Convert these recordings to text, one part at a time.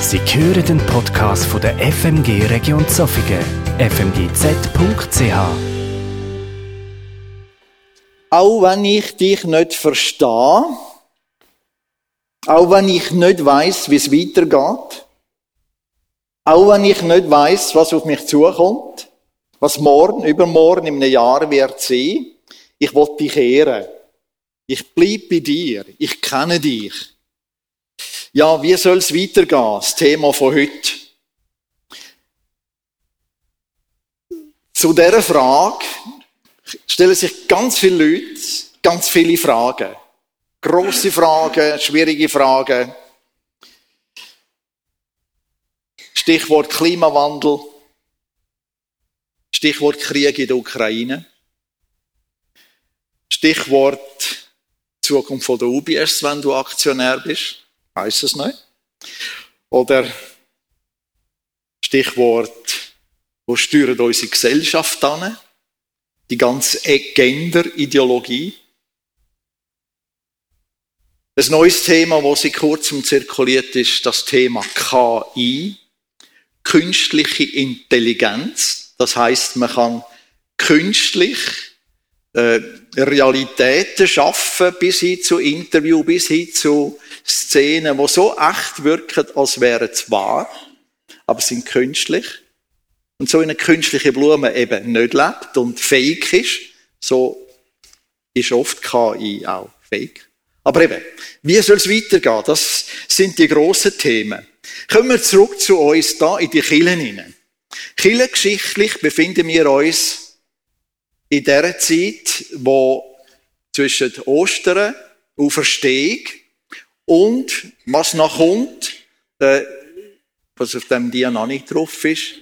Sie hören den Podcast von der FMG Region Zofingen, fmgz.ch. Auch wenn ich dich nicht verstehe, auch wenn ich nicht weiß, wie es weitergeht, auch wenn ich nicht weiß, was auf mich zukommt, was morgen, übermorgen, in einem Jahr wird sein, ich will dich ehren. Ich bleib bei dir. Ich kenne dich. Ja, wie soll es weitergehen? Das Thema von heute. Zu dieser Frage stellen sich ganz viele Leute ganz viele Fragen. Grosse Fragen, schwierige Fragen. Stichwort Klimawandel. Stichwort Krieg in der Ukraine. Stichwort Zukunft von der UBS, wenn du Aktionär bist. Weiß es nicht. Oder Stichwort, wo steuert unsere Gesellschaft an? Die ganze Gender-Ideologie. Ein neues Thema, das seit kurzem zirkuliert, ist das Thema KI. Künstliche Intelligenz. Das heißt, man kann künstlich äh, Realitäten schaffen, bis hin zu Interview, bis hin zu Szenen, die so echt wirken, als wären es wahr, aber sind künstlich. Und so eine künstliche Blume eben nicht lebt und fake ist, so ist oft KI auch fake. Aber eben, wie soll es weitergehen? Das sind die grossen Themen. Kommen wir zurück zu uns da in die Kirchen hinein. Kirchengeschichtlich befinden wir uns in der Zeit, wo zwischen Ostern, Auferstehung und was noch kommt, äh, was auf dem Dia noch nicht drauf ist,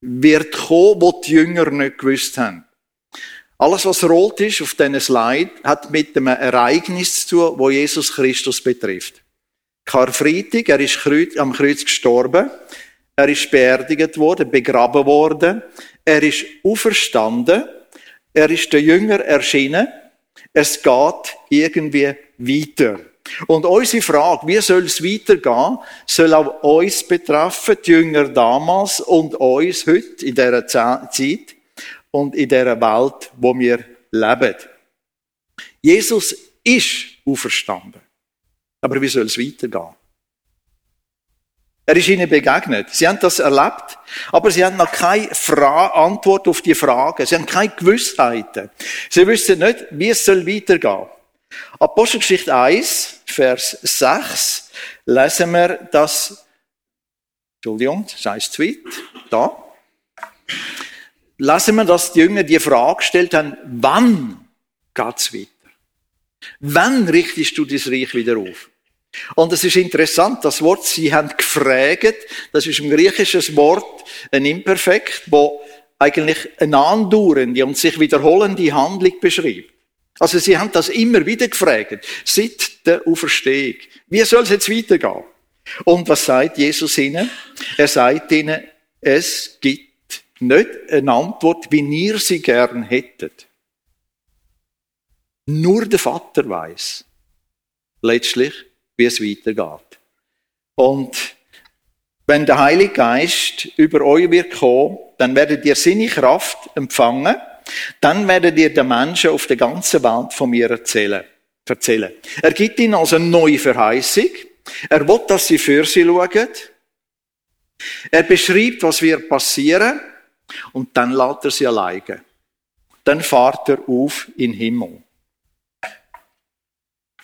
wird kommen, was die Jünger nicht gewusst haben. Alles, was rot ist auf diesen Slide, hat mit einem Ereignis zu tun, wo Jesus Christus betrifft. Karfreitag, er ist am Kreuz gestorben, er ist beerdigt worden, begraben worden, er ist auferstanden, er ist der Jünger erschienen, es geht irgendwie weiter. Und unsere Frage, wie soll es weitergehen, soll auch uns betreffen, die Jünger damals und uns heute in dieser Zeit und in dieser Welt, wo wir leben. Jesus ist auferstanden. Aber wie soll es weitergehen? Er ist ihnen begegnet. Sie haben das erlebt, aber sie haben noch keine Fra Antwort auf die Fragen. Sie haben keine Gewissheiten. Sie wissen nicht, wie es soll weitergehen. Apostelgeschichte 1, Vers 6, lesen wir das, Entschuldigung, das heißt Tweet, da. Lesen wir, dass die Jünger die Frage gestellt haben, wann geht's weiter? Wann richtest du das Reich wieder auf? Und es ist interessant, das Wort, sie haben gefragt, das ist ein griechisches Wort, ein Imperfekt, wo eigentlich eine andauernde und sich wiederholende Handlung beschreibt. Also sie haben das immer wieder gefragt, seit der Auferstehung. Wie soll es jetzt weitergehen? Und was sagt Jesus ihnen? Er sagt ihnen, es gibt nicht eine Antwort, wie ihr sie gern hättet. Nur der Vater weiß letztlich, wie es weitergeht. Und wenn der Heilige Geist über euch wird kommen, dann werdet ihr seine Kraft empfangen dann werdet ihr den Menschen auf der ganzen Welt von mir erzählen. erzählen. Er gibt ihnen also eine neue Verheißung. Er will, dass sie für sie schauen. Er beschreibt, was wird passieren. Und dann lässt er sie alleine. Dann fahrt er auf in den Himmel.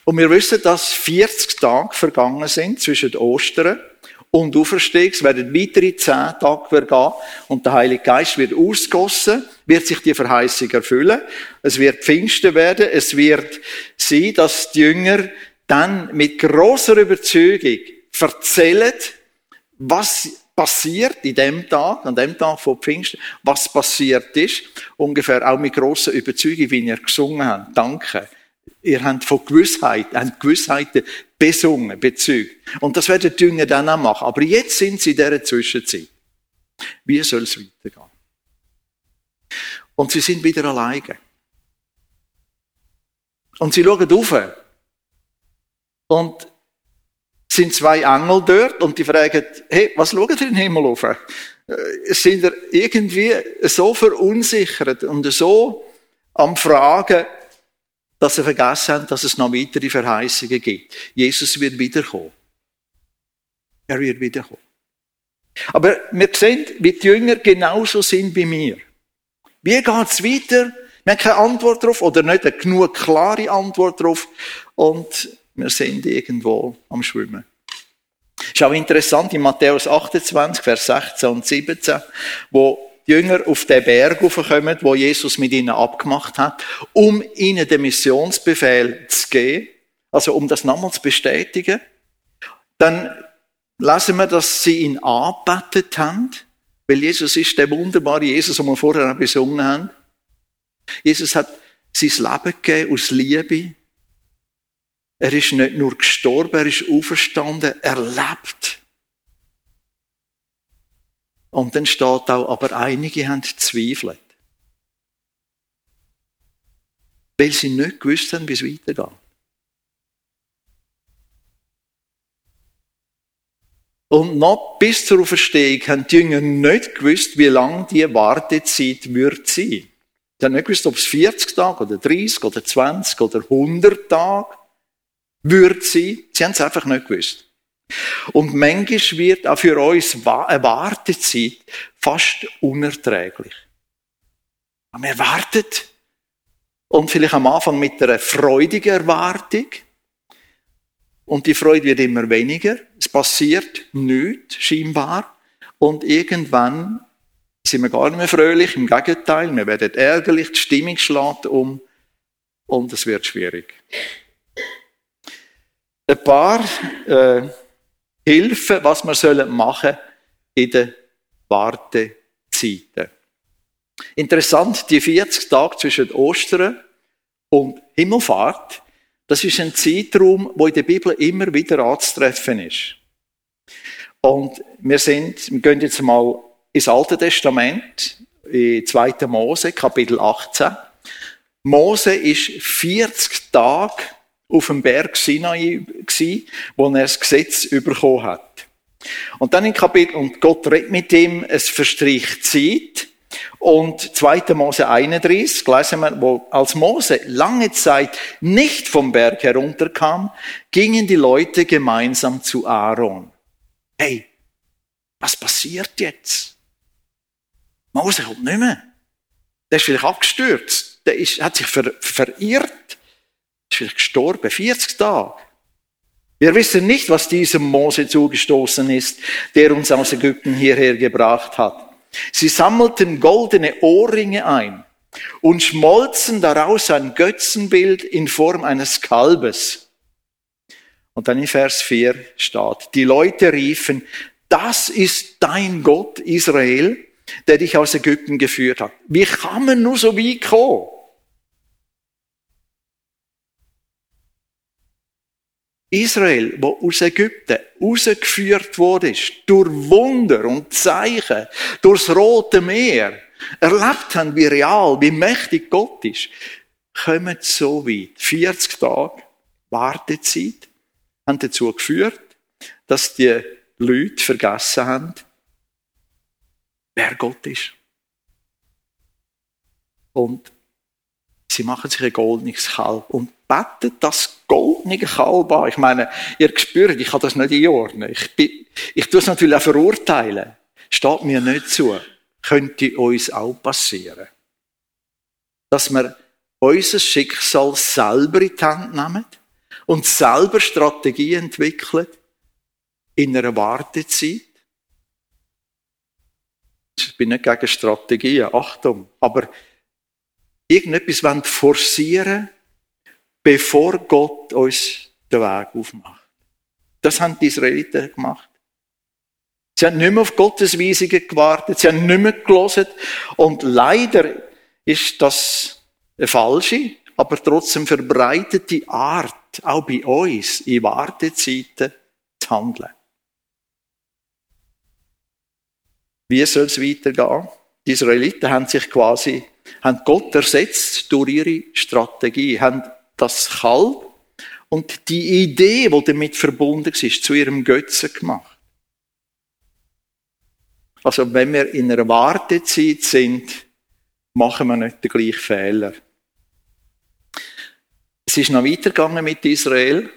Und wir wissen, dass 40 Tage vergangen sind zwischen Ostern und Auferstehung. Es werden weitere 10 Tage vergehen und der Heilige Geist wird ausgossen wird sich die Verheißung erfüllen. Es wird Pfingsten werden. Es wird sein, dass die Jünger dann mit großer Überzeugung erzählen, was passiert in dem Tag, an dem Tag von Pfingsten, was passiert ist. Ungefähr auch mit grosser Überzeugung, wie ihr gesungen habt. Danke. Ihr habt von Gewissheit, habt Gewissheiten besungen, bezeugt. Und das werden die Jünger dann auch machen. Aber jetzt sind sie in dieser Zwischenzeit. Wie soll es weitergehen? Und sie sind wieder alleine. Und sie schauen auf. Und sind zwei Engel dort und die fragen, hey, was schaut ihr in den Himmel auf? Äh, sind ihr irgendwie so verunsichert und so am Fragen, dass sie vergessen haben, dass es noch weitere Verheißungen gibt. Jesus wird wiederkommen. Er wird wiederkommen. Aber wir sehen, wie die Jünger genauso sind wie mir. Wie geht es weiter? Wir haben keine Antwort darauf oder nicht eine genug klare Antwort darauf. Und wir sind irgendwo am Schwimmen. Ist auch interessant in Matthäus 28, Vers 16 und 17, wo die Jünger auf den Berg raufkommen, wo Jesus mit ihnen abgemacht hat, um ihnen den Missionsbefehl zu geben, also um das nochmal zu bestätigen. Dann lesen wir, dass sie ihn angebetet haben, weil Jesus ist der wunderbare Jesus, den wir vorher auch besungen haben. Jesus hat sein Leben gegeben aus Liebe. Er ist nicht nur gestorben, er ist auferstanden, er lebt. Und dann steht auch, aber einige haben zweifelt. Weil sie nicht gewusst haben, wie es weitergeht. Und noch bis zur Auferstehung haben die Jünger nicht gewusst, wie lang die Wartezeit wird sein. Sie haben nicht gewusst, ob es 40 Tage oder 30 oder 20 oder 100 Tage wird sein. Sie haben es einfach nicht gewusst. Und manchmal wird auch für uns eine Wartezeit fast unerträglich. Wir warten und vielleicht am Anfang mit einer freudigen Erwartung. Und die Freude wird immer weniger. Es passiert nichts, scheinbar. Und irgendwann sind wir gar nicht mehr fröhlich. Im Gegenteil, wir werden ärgerlich, die Stimmung schlägt um und es wird schwierig. Ein paar äh, Hilfen, was wir sollen machen in den Wartezeiten. Interessant, die 40 Tage zwischen Ostern und Himmelfahrt, das ist ein Zeitraum, wo in der Bibel immer wieder anzutreffen ist. Und wir sind, wir gehen jetzt mal ins Alte Testament, in 2. Mose, Kapitel 18. Mose ist 40 Tage auf dem Berg Sinai gsi, wo er das Gesetz bekommen hat. Und dann in Kapitel, und Gott redet mit ihm, es verstricht Zeit. Und 2. Mose 31, lesen wir, wo als Mose lange Zeit nicht vom Berg herunterkam, gingen die Leute gemeinsam zu Aaron. Hey, was passiert jetzt? Mose kommt nicht mehr. Der ist vielleicht abgestürzt. Der ist, hat sich ver, verirrt ist vielleicht gestorben, 40 Tage. Wir wissen nicht, was diesem Mose zugestoßen ist, der uns aus Ägypten hierher gebracht hat. Sie sammelten goldene Ohrringe ein und schmolzen daraus ein Götzenbild in Form eines Kalbes. Und dann in Vers 4 steht, die Leute riefen, das ist dein Gott Israel, der dich aus Ägypten geführt hat. Wie kann man nur so wie kommen? Israel, wo aus Ägypten rausgeführt wurde, durch Wunder und Zeichen, durchs Rote Meer, erlebt haben, wie real, wie mächtig Gott ist, kommen so weit. 40 Tage Wartezeit haben dazu geführt, dass die Leute vergessen haben, wer Gott ist. Und sie machen sich ein goldenes Kalb und betet das goldene Kalb an. Ich meine, ihr spürt, ich kann das nicht einordnen. Ich, bin, ich tue es natürlich auch verurteilen. Steht mir nicht zu. Könnte uns auch passieren. Dass wir unser Schicksal selber in die Hand nehmen und selber Strategien entwickeln in einer Wartezeit. Ich bin nicht gegen Strategien, Achtung. Aber irgendetwas forcieren bevor Gott uns den Weg aufmacht. Das haben die Israeliten gemacht. Sie haben nicht mehr auf Gottes Weisungen gewartet, sie haben nicht mehr gelesen. Und leider ist das eine falsche, aber trotzdem verbreitete Art, auch bei uns, in Wartezeiten zu handeln. Wie soll es weitergehen? Die Israeliten haben sich quasi, haben Gott ersetzt durch ihre Strategie, haben das Kalb und die Idee, die damit verbunden ist, zu ihrem Götzen gemacht. Also wenn wir in einer Wartezeit sind, machen wir nicht den gleichen Fehler. Es ist noch weitergegangen mit Israel.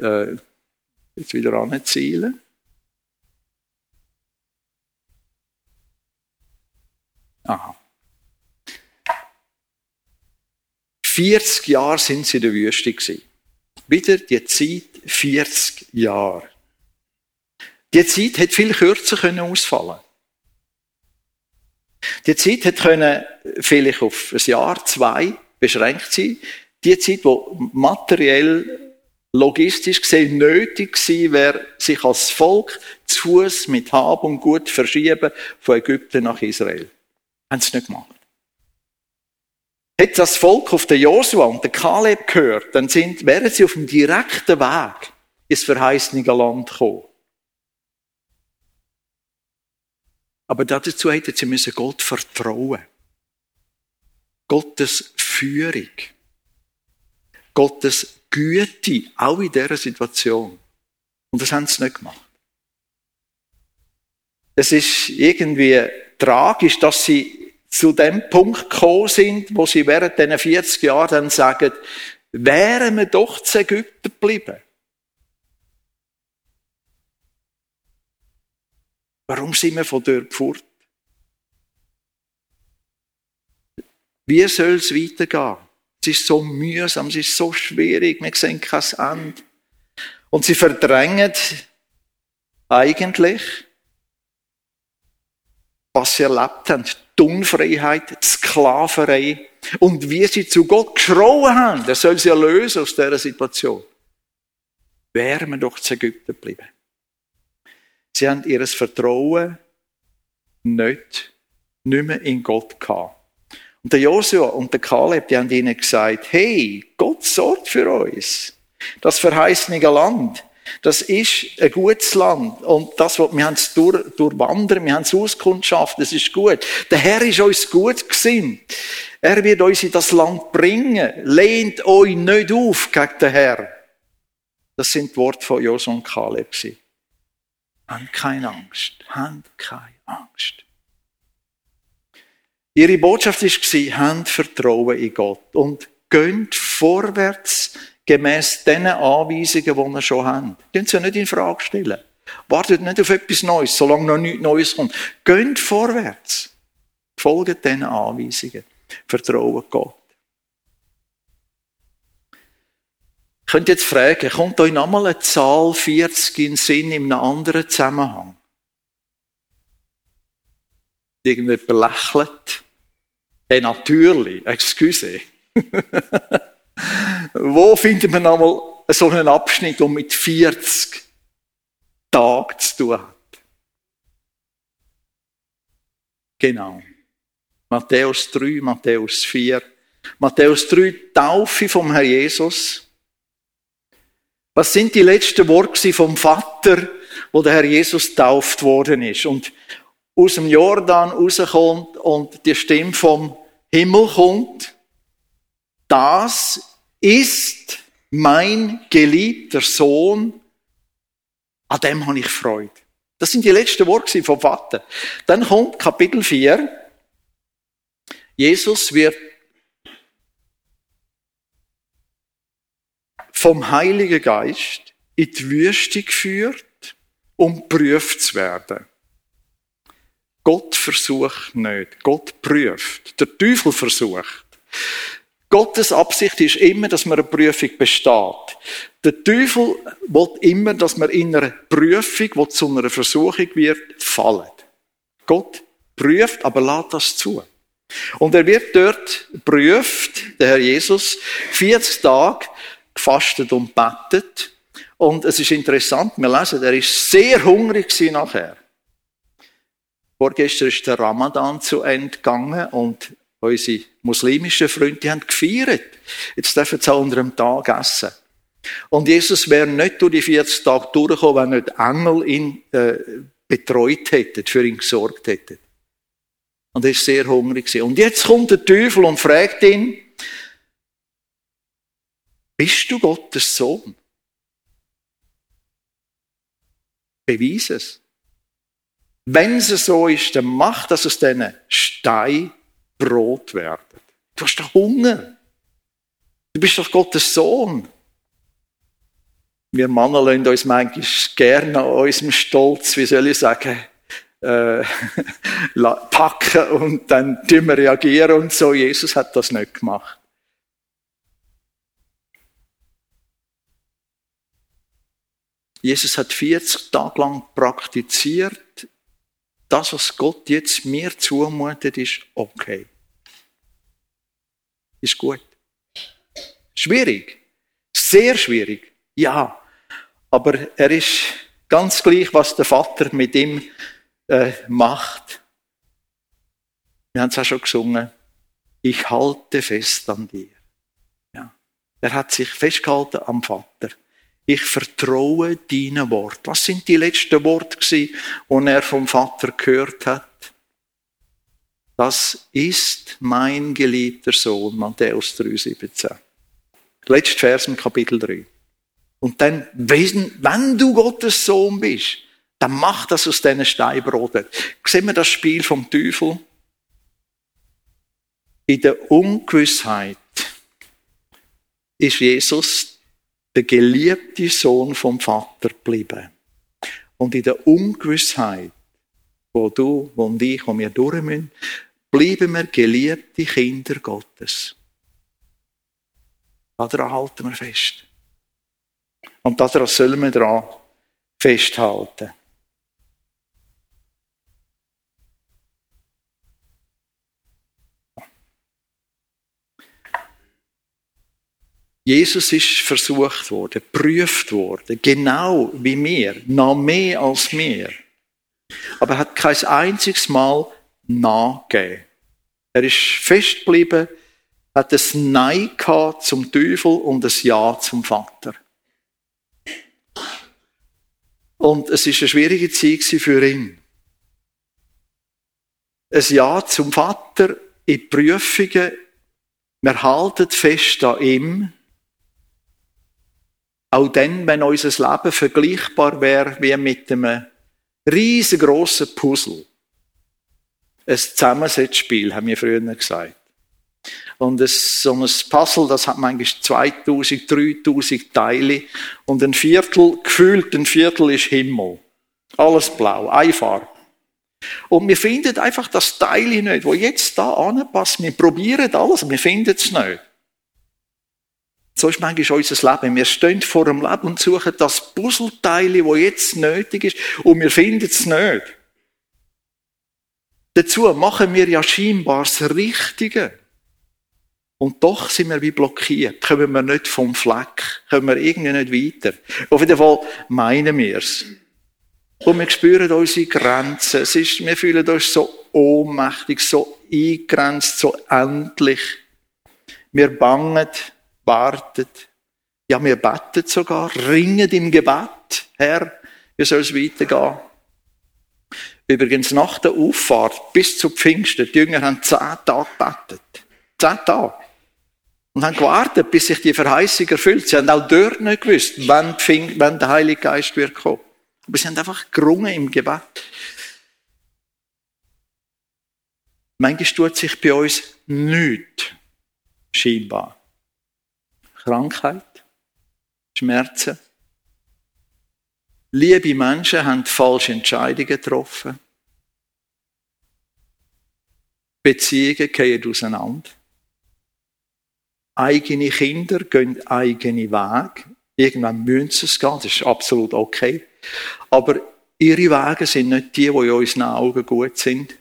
Äh, jetzt wieder anzielen. Aha. 40 Jahre sind sie in der Wüste gewesen. Wieder die Zeit 40 Jahre. Die Zeit hätte viel kürzer können ausfallen. Die Zeit hätte können vielleicht auf ein Jahr, zwei beschränkt sein. Die Zeit, wo materiell, logistisch gesehen nötig gewesen wäre, sich als Volk zu Fuß mit Hab und Gut verschieben von Ägypten nach Israel. Haben sie nicht gemacht. Hätte das Volk auf den Josua und den Kaleb gehört, dann sind, wären sie auf dem direkten Weg ins verheißene Land gekommen. Aber dazu hätten sie müssen Gott vertrauen. Gottes Führung. Gottes Güte, auch in dieser Situation. Und das haben sie nicht gemacht. Es ist irgendwie tragisch, dass sie zu dem Punkt gekommen sind, wo sie während diesen 40 Jahren dann sagen, wären wir doch zu Ägypten geblieben. Warum sind wir von dort fort? Wie soll es weitergehen? Es ist so mühsam, es ist so schwierig, wir sehen kein Ende. Und sie verdrängen eigentlich, was sie erlebt haben, die Unfreiheit, die Sklaverei und wie sie zu Gott geschrauen haben, er soll sie erlösen aus dieser Situation. Wären wir doch zu Ägypten geblieben. Sie haben ihr Vertrauen nicht, nicht mehr in Gott gehabt. Und der Josua und der Kaleb, die haben ihnen gesagt, hey, Gott sorgt für uns. Das verheißene Land, das ist ein gutes Land. Und das, was wir haben es durch, durchwandern, wir haben es Auskundschaft, das ist gut. Der Herr ist uns gut gesinnt. Er wird uns in das Land bringen. Lehnt euch nicht auf gegen den Herr. Das sind die Worte von Josua und Kaleb. Habt keine Angst. Habt keine Angst. Ihre Botschaft war, habt Vertrauen in Gott und geht vorwärts gemäß den Anweisungen, die wir schon haben. Dürfen Sie nicht in Frage stellen. Wartet nicht auf etwas Neues, solange noch nichts Neues kommt. Geht vorwärts. Folgt diesen Anweisungen. Vertrauen Gott. Ich könnte jetzt fragen, kommt euch nochmal eine Zahl 40 in Sinn in einem anderen Zusammenhang? Irgendjemand lächelt. Hey, natürlich, excuse. Wo findet man nochmal so einen Abschnitt, der mit 40 Tagen zu tun hat? Genau. Matthäus 3, Matthäus 4. Matthäus 3, Taufe vom Herr Jesus. Was sind die letzten Worte vom Vater, wo der Herr Jesus tauft worden ist und aus dem Jordan rauskommt und die Stimme vom Himmel kommt? Das ist mein geliebter Sohn, an dem habe ich Freude. Das sind die letzten Worte vom Vater. Dann kommt Kapitel 4. Jesus wird vom Heiligen Geist in die Wüste geführt, um prüft zu werden. Gott versucht nicht, Gott prüft. Der Teufel versucht. Gottes Absicht ist immer, dass man eine Prüfung besteht. Der Teufel will immer, dass man in einer Prüfung, die zu einer Versuchung wird, fallen. Gott prüft, aber lässt das zu. Und er wird dort prüft, der Herr Jesus, 40 Tage gefastet und bettet. Und es ist interessant, wir lesen, er ist sehr hungrig nachher. Vorgestern ist der Ramadan zu Ende gegangen und unsere muslimischen Freunde haben gefeiert. Jetzt dürfen sie unter dem Tag essen. Und Jesus wäre nicht durch die 40 Tage durchgekommen, wenn nicht Engel ihn äh, betreut hätten, für ihn gesorgt hätten. Und er ist sehr hungrig. Und jetzt kommt der Teufel und fragt ihn, Bist du Gottes Sohn? Beweise es. Wenn es so ist, dann mach, dass aus diesen Stein Brot werden. Du hast doch Hunger. Du bist doch Gottes Sohn. Wir Männer lassen uns manchmal gerne an unserem Stolz, wie soll ich sagen, äh, packen und dann wir reagieren und so. Jesus hat das nicht gemacht. Jesus hat 40 Tage lang praktiziert. Das, was Gott jetzt mir zumutet, ist okay. Ist gut. Schwierig. Sehr schwierig. Ja. Aber er ist ganz gleich, was der Vater mit ihm äh, macht. Wir haben es auch schon gesungen. Ich halte fest an dir. Ja. Er hat sich festgehalten am Vater. Ich vertraue deinem Wort. Was sind die letzten Worte die er vom Vater gehört hat? Das ist mein geliebter Sohn, Matthäus 3,17. Letzter Vers im Kapitel 3. Und dann, wenn du Gottes Sohn bist, dann mach das aus diesen Steinbroten. Sehen wir das Spiel vom Teufel? In der Ungewissheit ist Jesus der geliebte Sohn vom Vater geblieben. Und in der Ungewissheit, wo du, wo ich, wo wir durch müssen, bleiben wir geliebte Kinder Gottes. Daran halten wir fest. Und daran sollen wir daran festhalten. Jesus ist versucht worden, geprüft worden, genau wie wir, noch mehr als wir. Aber er hat kein einziges Mal nachgegeben. Er ist festgeblieben, hat ein Nein gehabt zum Teufel und ein Ja zum Vater. Und es ist eine schwierige Zeit für ihn. Ein Ja zum Vater in Prüfungen. Wir halten fest an ihm. Auch dann, wenn unser Leben vergleichbar wäre wie mit einem riesengroßen Puzzle. Ein Zusammensetzspiel, haben wir früher gesagt. Und es, so ein Puzzle, das hat manchmal 2000, 3000 Teile. Und ein Viertel, gefühlt ein Viertel ist Himmel. Alles blau, eine Farbe. Und wir finden einfach das Teil nicht, wo jetzt da anpasst. Wir probieren alles, wir finden es nicht. So ist manchmal unser Leben. Wir stehen vor dem Leben und suchen das Puzzleteil, wo jetzt nötig ist, und wir finden es nicht. Dazu machen wir ja scheinbar das Richtige. Und doch sind wir wie blockiert. Kommen wir nicht vom Fleck. Kommen wir irgendwie nicht weiter. Auf jeden Fall meinen wir es. Und wir spüren unsere Grenzen. Es ist, wir fühlen uns so ohnmächtig, so eingegrenzt, so endlich. Wir bangen, warten. Ja, wir beten sogar, ringen im Gebet. Herr, wie soll es weitergehen? Übrigens, nach der Auffahrt bis zu Pfingsten, die Jünger haben zehn Tage gebetet. Zehn Tage. Und haben gewartet, bis sich die Verheißung erfüllt. Sie haben auch dort nicht gewusst, wann, wann der Heilige Geist wird kommen. Aber sie haben einfach gerungen im Gebet. Manchmal tut sich bei uns nichts. Scheinbar. Krankheit, Schmerzen. Liebe Menschen haben falsche Entscheidungen getroffen. Beziehungen gehen auseinander eigene Kinder gehen eigene Wege. Irgendwann müssen sie es gehen, das ist absolut okay. Aber ihre Wege sind nicht die, die in unseren Augen gut sind.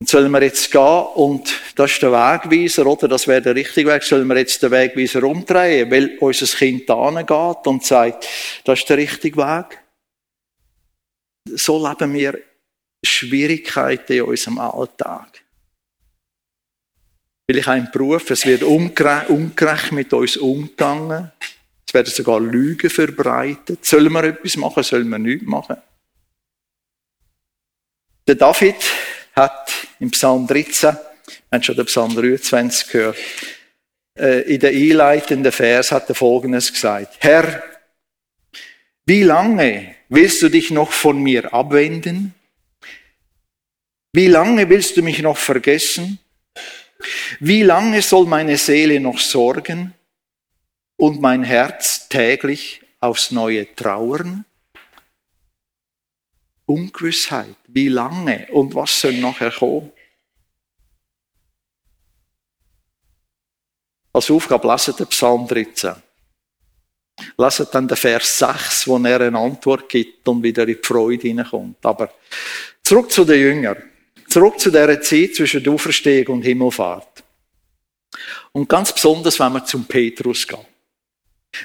Und sollen wir jetzt gehen und das ist der Wegweiser, oder? Das wäre der richtige Weg. Sollen wir jetzt den Wegweiser umdrehen, weil unser Kind da geht und sagt, das ist der richtige Weg? So leben wir Schwierigkeiten in unserem Alltag. Weil ich einen Beruf, es wird ungerecht mit uns umgegangen. Es werden sogar Lügen verbreitet. Sollen wir etwas machen, sollen wir nichts machen? Der David hat im Psalm 13, wir haben schon den Psalm 23 gehört, äh, in der einleitenden Vers hat er Folgendes gesagt. Herr, wie lange willst du dich noch von mir abwenden? Wie lange willst du mich noch vergessen? Wie lange soll meine Seele noch sorgen und mein Herz täglich aufs neue trauern? Ungewissheit. Wie lange und was soll nachher kommen? Als Aufgabe leset den Psalm 13. Leset dann den Vers 6, wo er eine Antwort gibt und wieder in die Freude hineinkommt. Aber zurück zu den Jüngern. Zurück zu dieser Zeit zwischen der Auferstehung und Himmelfahrt. Und ganz besonders, wenn wir zum Petrus gehen.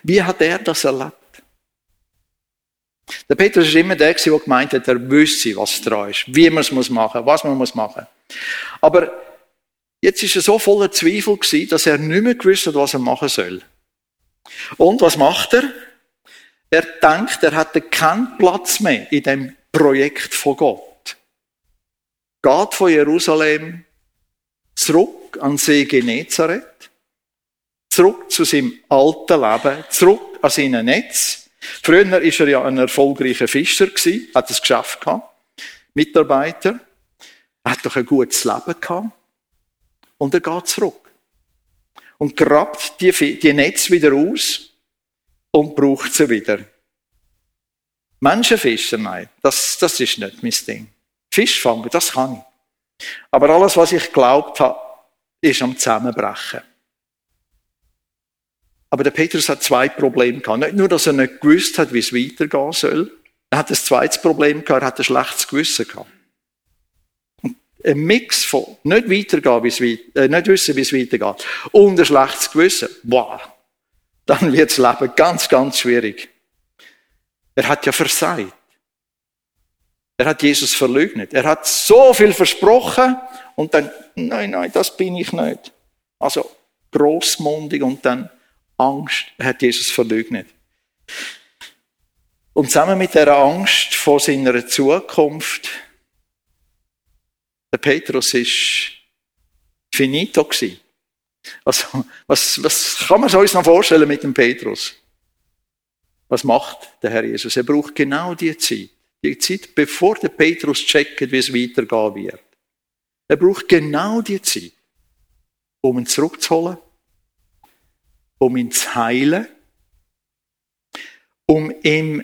Wie hat er das erlebt? Der Petrus ist immer der, der gemeint hat, er wüsste, was dran ist, wie man es machen muss, was man muss machen. Aber jetzt ist er so voller Zweifel gewesen, dass er nicht mehr gewusst hat, was er machen soll. Und was macht er? Er denkt, er hatte keinen Platz mehr in dem Projekt von Gott. Geht von Jerusalem zurück an See Genezareth, zurück zu seinem alten Leben, zurück an seinem Netz, Früher war er ja ein erfolgreicher Fischer hat es geschafft gehabt. Mitarbeiter. Er hat doch ein gutes Leben gehabt. Und er geht zurück. Und grabt die, die Netze wieder aus und braucht sie wieder. Menschenfischer, nein, das, das ist nicht mein Ding. Fischfangen, das kann ich. Aber alles, was ich glaubt habe, ist am Zusammenbrechen. Aber der Petrus hat zwei Probleme gehabt. Nicht nur, dass er nicht gewusst hat, wie es weitergehen soll. Er hat ein zweites Problem gehabt, er hat ein schlechtes Gewissen gehabt. ein Mix von nicht weitergehen, wie es äh, nicht wissen, wie es weitergeht, und ein schlechtes Gewissen. Wow. Dann wird das Leben ganz, ganz schwierig. Er hat ja versagt. Er hat Jesus verleugnet. Er hat so viel versprochen und dann, nein, nein, das bin ich nicht. Also großmundig und dann Angst hat Jesus verleugnet. Und zusammen mit der Angst vor seiner Zukunft, der Petrus ist finito gewesen. Also, was, was kann man uns noch vorstellen mit dem Petrus? Was macht der Herr Jesus? Er braucht genau die Zeit. Die Zeit, bevor der Petrus checkt, wie es weitergehen wird. Er braucht genau die Zeit, um ihn zurückzuholen um ihn zu heilen, um ihm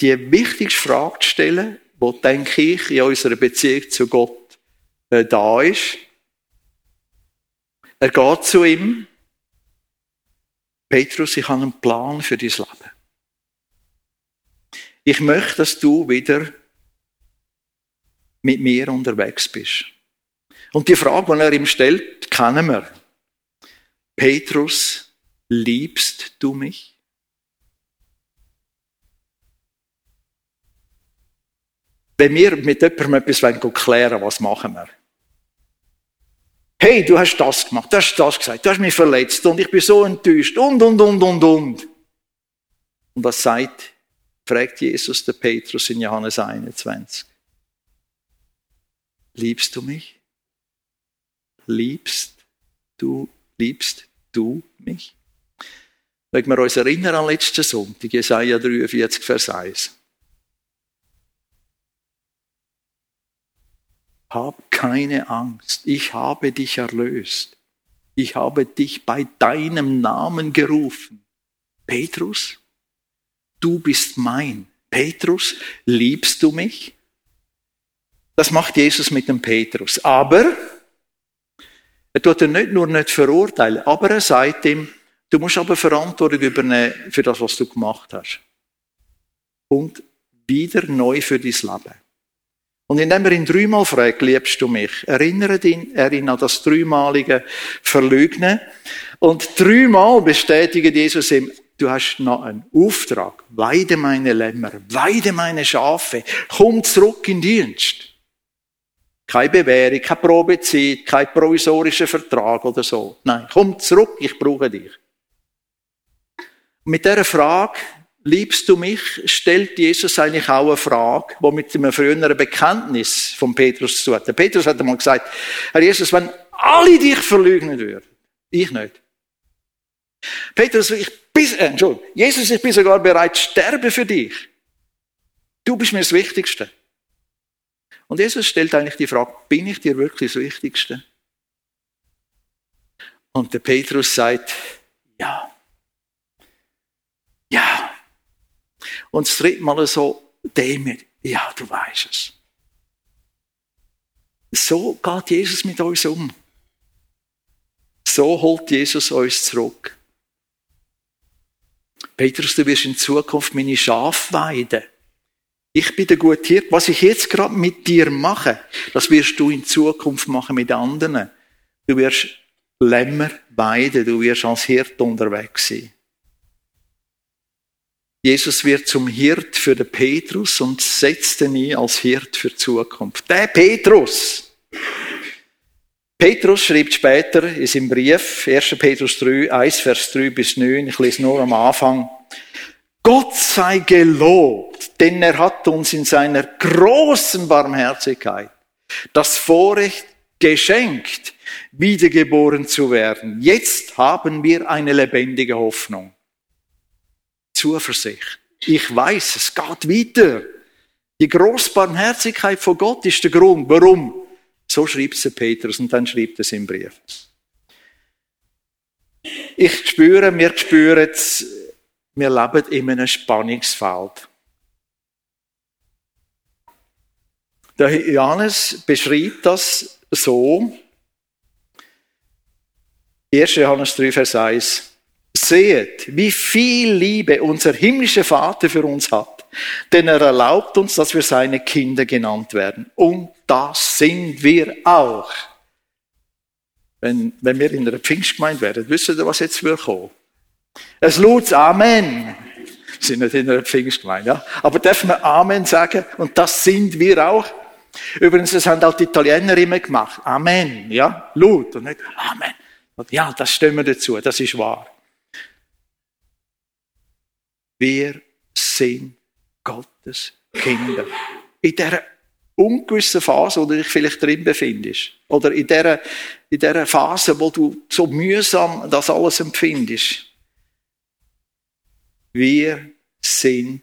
die wichtigste Frage zu stellen, wo denke ich in unserer Beziehung zu Gott äh, da ist. Er geht zu ihm. Petrus, ich habe einen Plan für dein Leben. Ich möchte, dass du wieder mit mir unterwegs bist. Und die Frage, die er ihm stellt, kennen wir. Petrus, Liebst du mich? Wenn wir mit jemandem etwas klären wollen, was machen wir? Hey, du hast das gemacht, du hast das gesagt, du hast mich verletzt und ich bin so enttäuscht und, und, und, und, und. Und was sagt, fragt Jesus der Petrus in Johannes 21. Liebst du mich? Liebst du, liebst du mich? Wenn wir uns erinnern an letzten Sonntag, Jesaja 43, Vers 1. Hab keine Angst, ich habe dich erlöst. Ich habe dich bei deinem Namen gerufen. Petrus, du bist mein. Petrus, liebst du mich? Das macht Jesus mit dem Petrus. Aber er tut ihn nicht nur nicht verurteilen, aber er sagt ihm, Du musst aber Verantwortung übernehmen für das, was du gemacht hast. Und wieder neu für dein Leben. Und indem er ihn dreimal fragt, liebst du mich, erinnert ihn, er ihn an das dreimalige Verlügnen. Und dreimal bestätigt Jesus ihm, du hast noch einen Auftrag. Weide meine Lämmer, weide meine Schafe, komm zurück in Dienst. Keine Bewährung, keine Probezeit, kein provisorischer Vertrag oder so. Nein, komm zurück, ich brauche dich. Mit dieser Frage, liebst du mich, stellt Jesus eigentlich auch eine Frage, die mit einem früheren Bekenntnis von Petrus zu hat. Der Petrus hat einmal gesagt, Herr Jesus, wenn alle dich verleugnen würden, ich nicht, Petrus, ich bin, äh, Entschuldigung, Jesus, ich bin sogar bereit zu sterben für dich. Du bist mir das Wichtigste. Und Jesus stellt eigentlich die Frage, bin ich dir wirklich das Wichtigste? Und der Petrus sagt, ja. Ja. Und das dritte Mal so demütig, ja, du weißt es. So geht Jesus mit uns um. So holt Jesus uns zurück. Petrus, du wirst in Zukunft meine Schafe weiden. Ich bin der gute Hirt. Was ich jetzt gerade mit dir mache, das wirst du in Zukunft machen mit anderen. Du wirst Lämmer weiden, du wirst als Hirt unterwegs sein. Jesus wird zum Hirt für den Petrus und setzt ihn ein als Hirt für die Zukunft. Der Petrus! Petrus schreibt später in seinem Brief, 1. Petrus 3, 1, Vers 3 bis 9, ich lese nur am Anfang, Gott sei gelobt, denn er hat uns in seiner großen Barmherzigkeit das Vorrecht geschenkt, wiedergeboren zu werden. Jetzt haben wir eine lebendige Hoffnung. Zuversicht. Ich weiß, es geht weiter. Die Großbarmherzigkeit von Gott ist der Grund. Warum? So schreibt es Petrus und dann schreibt es im Brief. Ich spüre, wir spüren wir leben in einem Spannungsfeld. Der Johannes beschreibt das so. 1. Johannes 3, Vers 1. Seht, wie viel Liebe unser himmlischer Vater für uns hat. Denn er erlaubt uns, dass wir seine Kinder genannt werden. Und das sind wir auch. Wenn, wenn wir in einer Pfingstgemeinde wären, wisst ihr, was jetzt will kommen? Es lautes Amen. Wir sind nicht in einer Pfingstgemeinde, ja. Aber dürfen wir Amen sagen? Und das sind wir auch. Übrigens, das haben auch die Italiener immer gemacht. Amen, ja. Laut und nicht Amen. Ja, das stimmen wir dazu. Das ist wahr. Wir sind Gottes Kinder. In dieser ungewissen Phase, wo du dich vielleicht drin befindest. Oder in dieser, in dieser Phase, wo du so mühsam das alles empfindest. Wir sind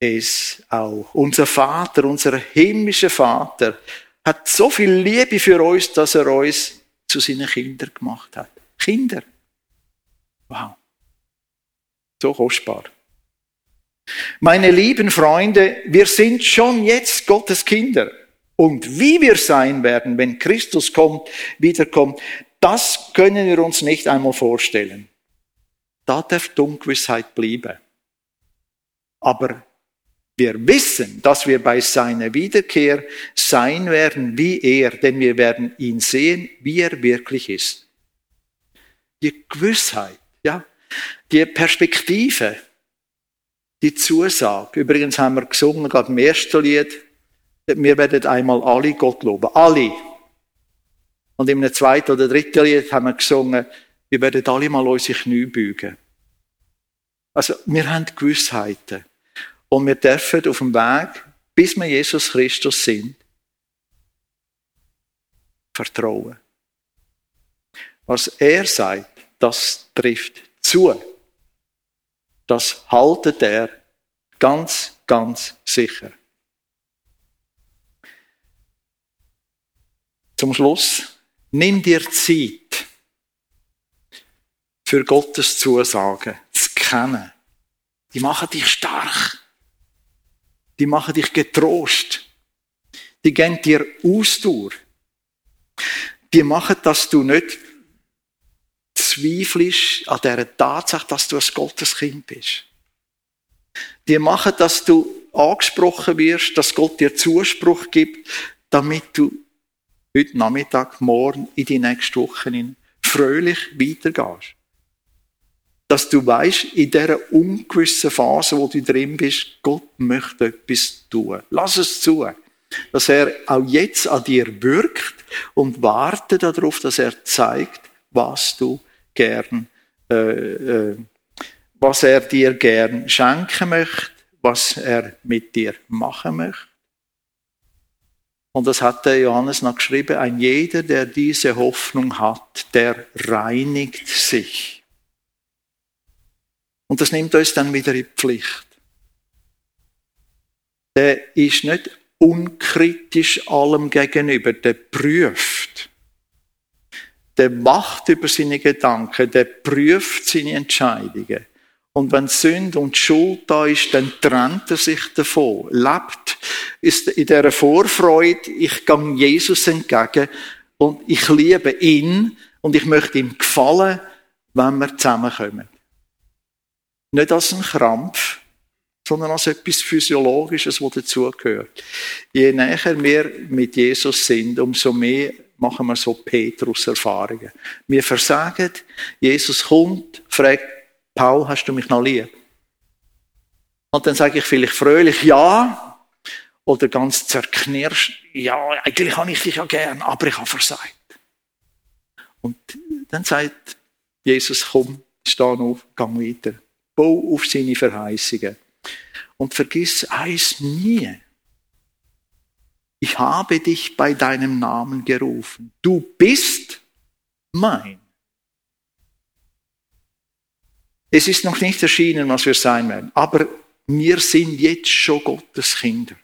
es auch. Unser Vater, unser himmlischer Vater, hat so viel Liebe für uns, dass er uns zu seinen Kindern gemacht hat. Kinder. Wow. So kostbar. Meine lieben Freunde, wir sind schon jetzt Gottes Kinder. Und wie wir sein werden, wenn Christus kommt, wiederkommt, das können wir uns nicht einmal vorstellen. Da darf Dunkelheit bleiben. Aber wir wissen, dass wir bei seiner Wiederkehr sein werden wie er, denn wir werden ihn sehen, wie er wirklich ist. Die Gewissheit, ja, die Perspektive, die Zusage. Übrigens haben wir gesungen, gerade im ersten Lied, wir werden einmal alle Gott loben. Alle. Und im zweiten oder dritten Lied haben wir gesungen, wir werden alle mal unsere Knie beugen. Also, wir haben Gewissheiten. Und wir dürfen auf dem Weg, bis wir Jesus Christus sind, vertrauen. Was er sagt, das trifft zu das haltet er ganz, ganz sicher. Zum Schluss, nimm dir Zeit für Gottes Zusagen zu kennen. Die machen dich stark. Die machen dich getrost. Die geben dir Ausdauer. Die machen, dass du nicht zweifelst an dieser Tatsache, dass du ein Gotteskind bist. Die machen, dass du angesprochen wirst, dass Gott dir Zuspruch gibt, damit du heute Nachmittag, morgen, in die nächste Woche fröhlich weitergehst. Dass du weißt, in dieser ungewissen Phase, wo du drin bist, Gott möchte etwas tun. Lass es zu, dass er auch jetzt an dir wirkt und warte darauf, dass er zeigt, was du gern, äh, äh, was er dir gern schenken möchte, was er mit dir machen möchte. Und das hat der Johannes noch geschrieben, ein jeder, der diese Hoffnung hat, der reinigt sich. Und das nimmt uns dann wieder in die Pflicht. Der ist nicht unkritisch allem gegenüber, der prüft. Der wacht über seine Gedanken, der prüft seine Entscheidungen. Und wenn Sünde und Schuld da ist, dann trennt er sich davon, lebt ist in dieser Vorfreude, ich gehe Jesus entgegen und ich liebe ihn und ich möchte ihm gefallen, wenn wir zusammenkommen. Nicht als ein Krampf, sondern als etwas Physiologisches, das dazugehört. Je näher wir mit Jesus sind, umso mehr machen wir so Petrus-Erfahrungen. Wir versagen, Jesus kommt, fragt, Paul, hast du mich noch lieb? Und dann sage ich vielleicht fröhlich, ja, oder ganz zerknirscht, ja, eigentlich habe ich dich ja gern, aber ich habe versagt. Und dann sagt Jesus, komm, steh auf, gang weiter. Bau auf seine Verheißungen. Und vergiss eins nie. Ich habe dich bei deinem Namen gerufen. Du bist mein. Es ist noch nicht erschienen, was wir sein werden, aber wir sind jetzt schon Gottes Kinder.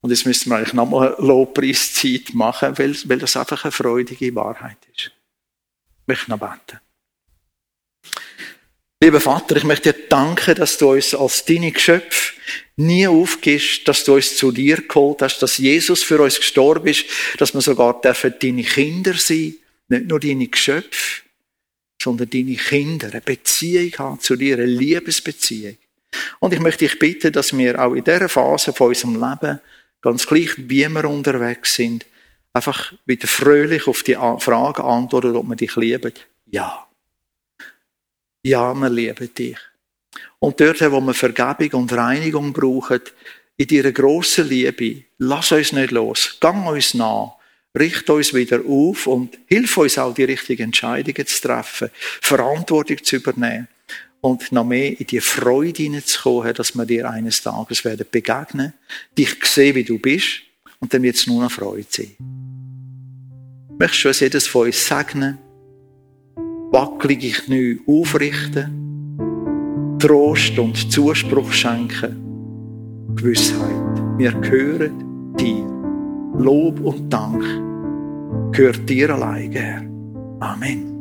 Und jetzt müssen wir eigentlich nochmal Lobpreiszeit machen, weil, weil das einfach eine freudige Wahrheit ist. Ich möchte noch beten. Lieber Vater, ich möchte dir danken, dass du uns als deine Geschöpfe nie aufgibst, dass du uns zu dir geholt hast, dass Jesus für uns gestorben ist, dass wir sogar dürfen deine Kinder sein, nicht nur deine Geschöpfe, sondern deine Kinder, eine Beziehung haben zu dir, eine Liebesbeziehung. Und ich möchte dich bitten, dass wir auch in dieser Phase von unserem Leben ganz gleich, wie wir unterwegs sind, einfach wieder fröhlich auf die Frage antworten, ob wir dich lieben. Ja. Ja, wir lieben dich. Und dort, wo wir Vergebung und Reinigung brauchen, in deiner grossen Liebe, lass uns nicht los, gang uns nach, richte uns wieder auf und hilf uns auch, die richtigen Entscheidungen zu treffen, Verantwortung zu übernehmen und noch mehr in die Freude hineinzukommen, dass wir dir eines Tages werden begegnen, dich sehen, wie du bist, und dann wird es nur noch Freude sein. Möchtest du uns jedes von uns segnen, wackelige Knie aufrichten, Trost und Zuspruch schenken, Gewissheit, wir gehören dir. Lob und Dank gehört dir allein, Herr. Amen.